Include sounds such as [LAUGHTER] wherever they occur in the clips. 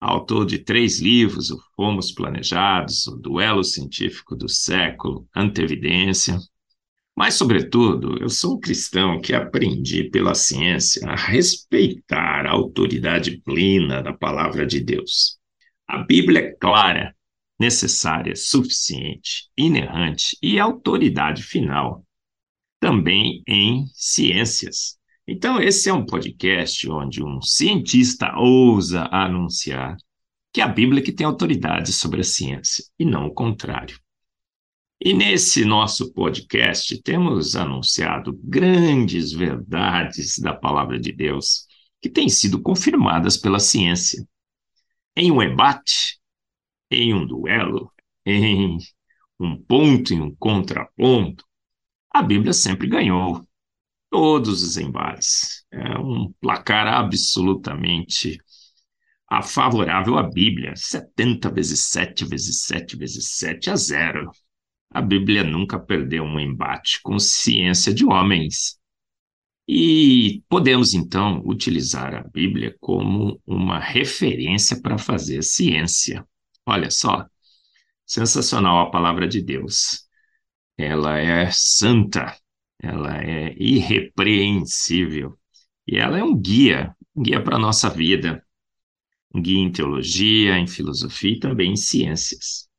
autor de três livros: O Fomos Planejados, O Duelo Científico do Século, Antevidência. Mas, sobretudo, eu sou um cristão que aprendi pela ciência a respeitar a autoridade plena da palavra de Deus. A Bíblia é clara, necessária, suficiente, inerrante e autoridade final, também em ciências. Então, esse é um podcast onde um cientista ousa anunciar que é a Bíblia que tem autoridade sobre a ciência, e não o contrário. E nesse nosso podcast temos anunciado grandes verdades da palavra de Deus que têm sido confirmadas pela ciência. Em um embate, em um duelo, em um ponto e um contraponto, a Bíblia sempre ganhou todos os embates. É um placar absolutamente favorável à Bíblia. 70 vezes 7 vezes 7 vezes 7 a zero. A Bíblia nunca perdeu um embate com ciência de homens. E podemos, então, utilizar a Bíblia como uma referência para fazer ciência. Olha só, sensacional a palavra de Deus. Ela é santa, ela é irrepreensível e ela é um guia, um guia para a nossa vida, um guia em teologia, em filosofia e também em ciências.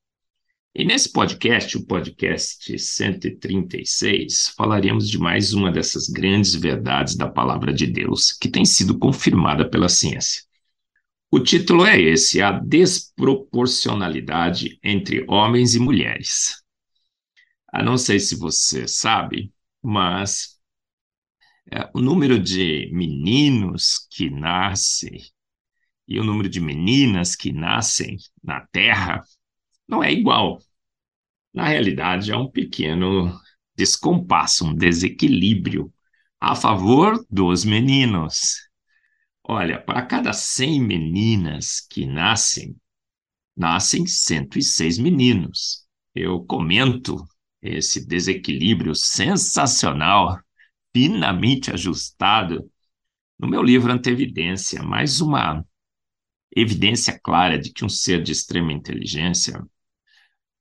E nesse podcast, o podcast 136, falaremos de mais uma dessas grandes verdades da palavra de Deus que tem sido confirmada pela ciência. O título é esse: A Desproporcionalidade entre Homens e Mulheres. A não sei se você sabe, mas é, o número de meninos que nascem e o número de meninas que nascem na Terra não é igual. Na realidade, é um pequeno descompasso, um desequilíbrio a favor dos meninos. Olha, para cada 100 meninas que nascem, nascem 106 meninos. Eu comento esse desequilíbrio sensacional, finamente ajustado, no meu livro Antevidência, mais uma evidência clara de que um ser de extrema inteligência,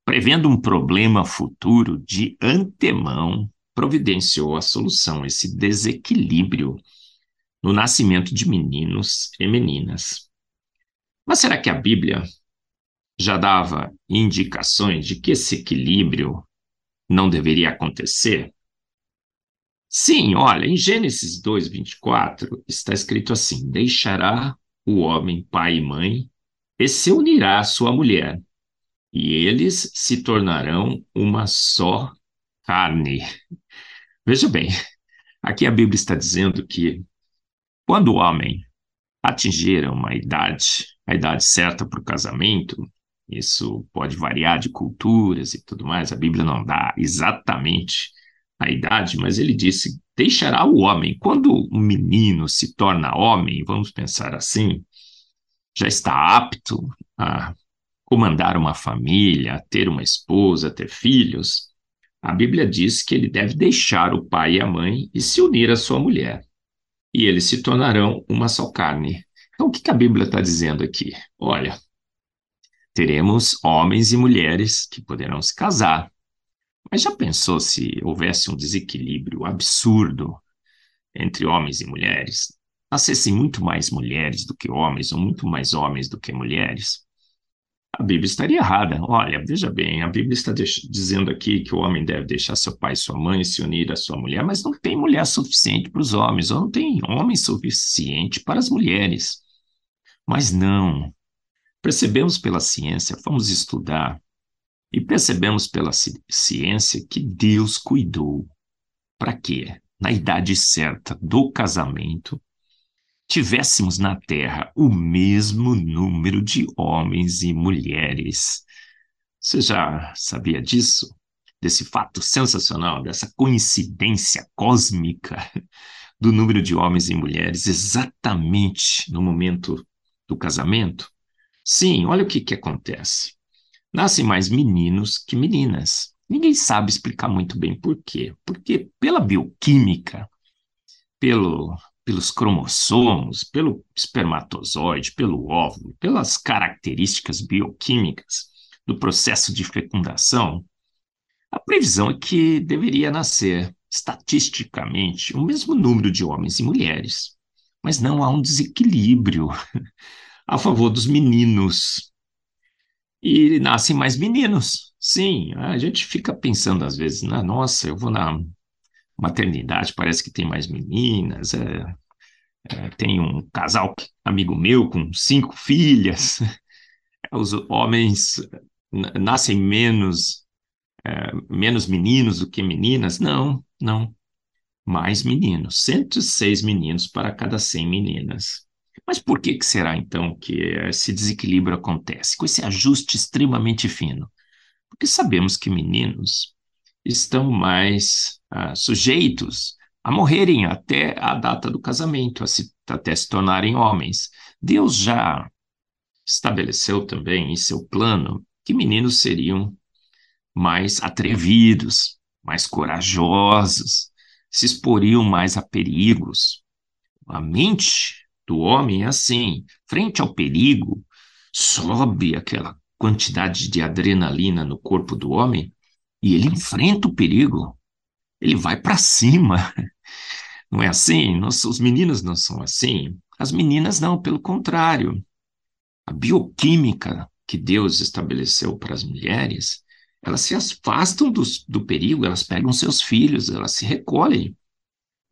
prevendo um problema futuro de antemão, providenciou a solução, esse desequilíbrio no nascimento de meninos e meninas. Mas será que a Bíblia já dava indicações de que esse equilíbrio não deveria acontecer? Sim, olha, em Gênesis 2, 24, está escrito assim: Deixará o homem pai e mãe e se unirá à sua mulher, e eles se tornarão uma só carne. Veja bem, aqui a Bíblia está dizendo que quando o homem atingir uma idade, a idade certa para o casamento, isso pode variar de culturas e tudo mais. A Bíblia não dá exatamente a idade, mas ele disse: deixará o homem. Quando um menino se torna homem, vamos pensar assim, já está apto a comandar uma família, a ter uma esposa, a ter filhos. A Bíblia diz que ele deve deixar o pai e a mãe e se unir à sua mulher. E eles se tornarão uma só carne. Então, o que a Bíblia está dizendo aqui? Olha, teremos homens e mulheres que poderão se casar. Mas já pensou se houvesse um desequilíbrio absurdo entre homens e mulheres? Nascessem muito mais mulheres do que homens, ou muito mais homens do que mulheres? A Bíblia estaria errada. Olha, veja bem, a Bíblia está dizendo aqui que o homem deve deixar seu pai e sua mãe e se unir à sua mulher, mas não tem mulher suficiente para os homens, ou não tem homem suficiente para as mulheres. Mas não, Percebemos pela ciência, fomos estudar, e percebemos pela ciência que Deus cuidou. Para quê? Na idade certa do casamento, tivéssemos na Terra o mesmo número de homens e mulheres. Você já sabia disso? Desse fato sensacional, dessa coincidência cósmica do número de homens e mulheres exatamente no momento do casamento? Sim, olha o que, que acontece. Nascem mais meninos que meninas. Ninguém sabe explicar muito bem por quê. Porque pela bioquímica, pelo pelos cromossomos, pelo espermatozoide, pelo óvulo, pelas características bioquímicas do processo de fecundação, a previsão é que deveria nascer, estatisticamente, o mesmo número de homens e mulheres. Mas não há um desequilíbrio [LAUGHS] a favor dos meninos. E nascem mais meninos. Sim, a gente fica pensando às vezes, né? nossa, eu vou na maternidade, parece que tem mais meninas. É, é, tem um casal amigo meu com cinco filhas. [LAUGHS] Os homens nascem menos é, menos meninos do que meninas? Não, não. Mais meninos. 106 meninos para cada 100 meninas. Mas por que, que será então que esse desequilíbrio acontece? Com esse ajuste extremamente fino? Porque sabemos que meninos estão mais ah, sujeitos a morrerem até a data do casamento, se, até se tornarem homens. Deus já estabeleceu também em seu plano que meninos seriam mais atrevidos, mais corajosos, se exporiam mais a perigos. A mente do homem é assim: frente ao perigo, sobe aquela quantidade de adrenalina no corpo do homem e ele enfrenta o perigo, ele vai para cima. [LAUGHS] Não é assim? Os meninos não são assim. As meninas não, pelo contrário. A bioquímica que Deus estabeleceu para as mulheres, elas se afastam do, do perigo, elas pegam seus filhos, elas se recolhem.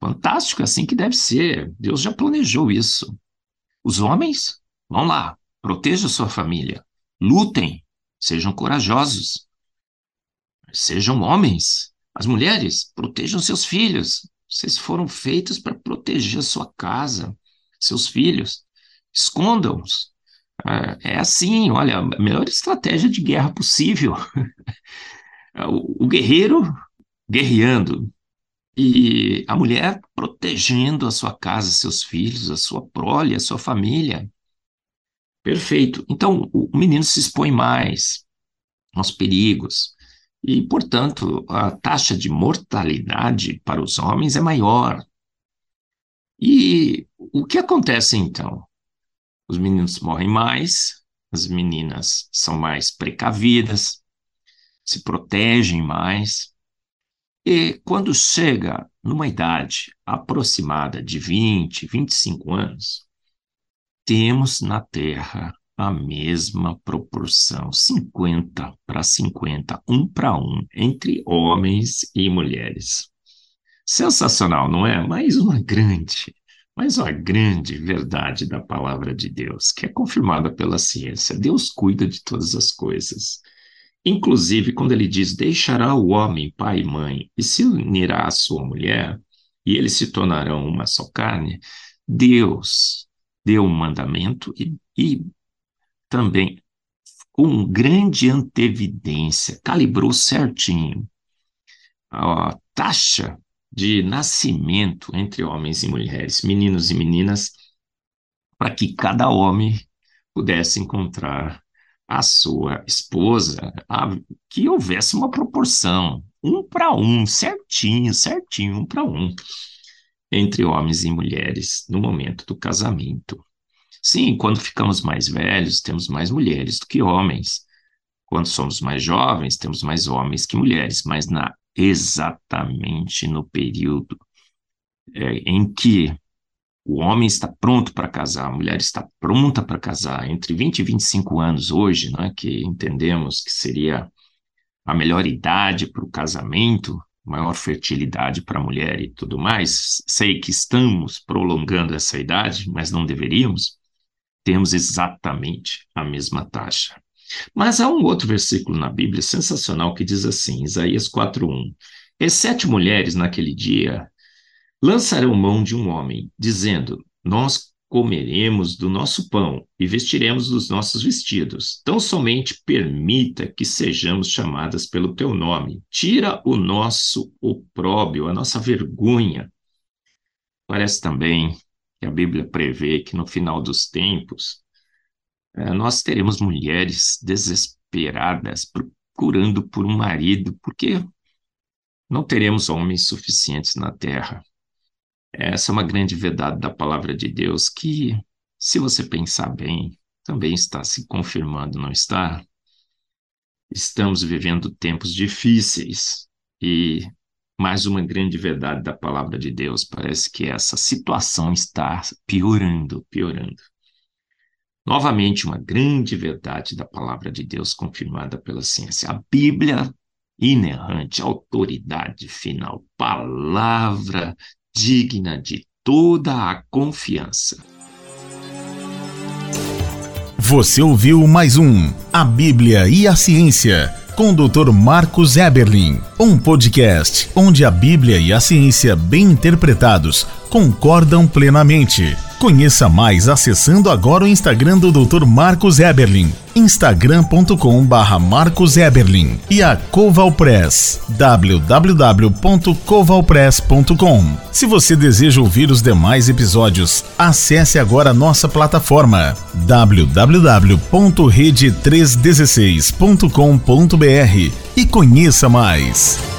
Fantástico, assim que deve ser. Deus já planejou isso. Os homens, vão lá, protejam sua família, lutem, sejam corajosos, sejam homens. As mulheres, protejam seus filhos. Vocês foram feitos para proteger sua casa, seus filhos. Escondam-os. É, é assim, olha, a melhor estratégia de guerra possível. [LAUGHS] o guerreiro guerreando e a mulher protegendo a sua casa, seus filhos, a sua prole, a sua família. Perfeito. Então, o menino se expõe mais aos perigos, e, portanto, a taxa de mortalidade para os homens é maior. E o que acontece então? Os meninos morrem mais, as meninas são mais precavidas, se protegem mais. E quando chega numa idade aproximada de 20, 25 anos, temos na Terra a mesma proporção, 50 para 50, um para um, entre homens e mulheres. Sensacional, não é? Mais uma grande, mais uma grande verdade da palavra de Deus, que é confirmada pela ciência. Deus cuida de todas as coisas. Inclusive, quando ele diz: Deixará o homem pai e mãe e se unirá à sua mulher, e eles se tornarão uma só carne, Deus deu um mandamento e, e também com grande antevidência, calibrou certinho a taxa de nascimento entre homens e mulheres, meninos e meninas, para que cada homem pudesse encontrar a sua esposa, a, que houvesse uma proporção, um para um, certinho, certinho, um para um, entre homens e mulheres no momento do casamento. Sim, quando ficamos mais velhos, temos mais mulheres do que homens. Quando somos mais jovens, temos mais homens que mulheres, mas na exatamente no período é, em que o homem está pronto para casar, a mulher está pronta para casar, entre 20 e 25 anos hoje, não é que entendemos que seria a melhor idade para o casamento, maior fertilidade para a mulher e tudo mais. Sei que estamos prolongando essa idade, mas não deveríamos temos exatamente a mesma taxa. Mas há um outro versículo na Bíblia sensacional que diz assim, Isaías 4:1. E sete mulheres naquele dia lançarão mão de um homem, dizendo: Nós comeremos do nosso pão e vestiremos dos nossos vestidos. Tão somente permita que sejamos chamadas pelo teu nome. Tira o nosso opróbio, a nossa vergonha. Parece também que a Bíblia prevê que no final dos tempos eh, nós teremos mulheres desesperadas procurando por um marido, porque não teremos homens suficientes na terra. Essa é uma grande verdade da palavra de Deus que, se você pensar bem, também está se confirmando, não está? Estamos vivendo tempos difíceis e mais uma grande verdade da palavra de Deus parece que essa situação está piorando, piorando. Novamente, uma grande verdade da palavra de Deus confirmada pela ciência. A Bíblia inerrante, autoridade final, palavra digna de toda a confiança. Você ouviu mais um A Bíblia e a Ciência com o Dr. Marcos Eberlin, um podcast onde a Bíblia e a ciência bem interpretados concordam plenamente. Conheça mais acessando agora o Instagram do Dr. Marcos Eberlin, instagram.com barra Marcos Eberlin e a Coval Press, www.covalpress.com. Se você deseja ouvir os demais episódios, acesse agora nossa plataforma www.rede316.com.br e conheça mais.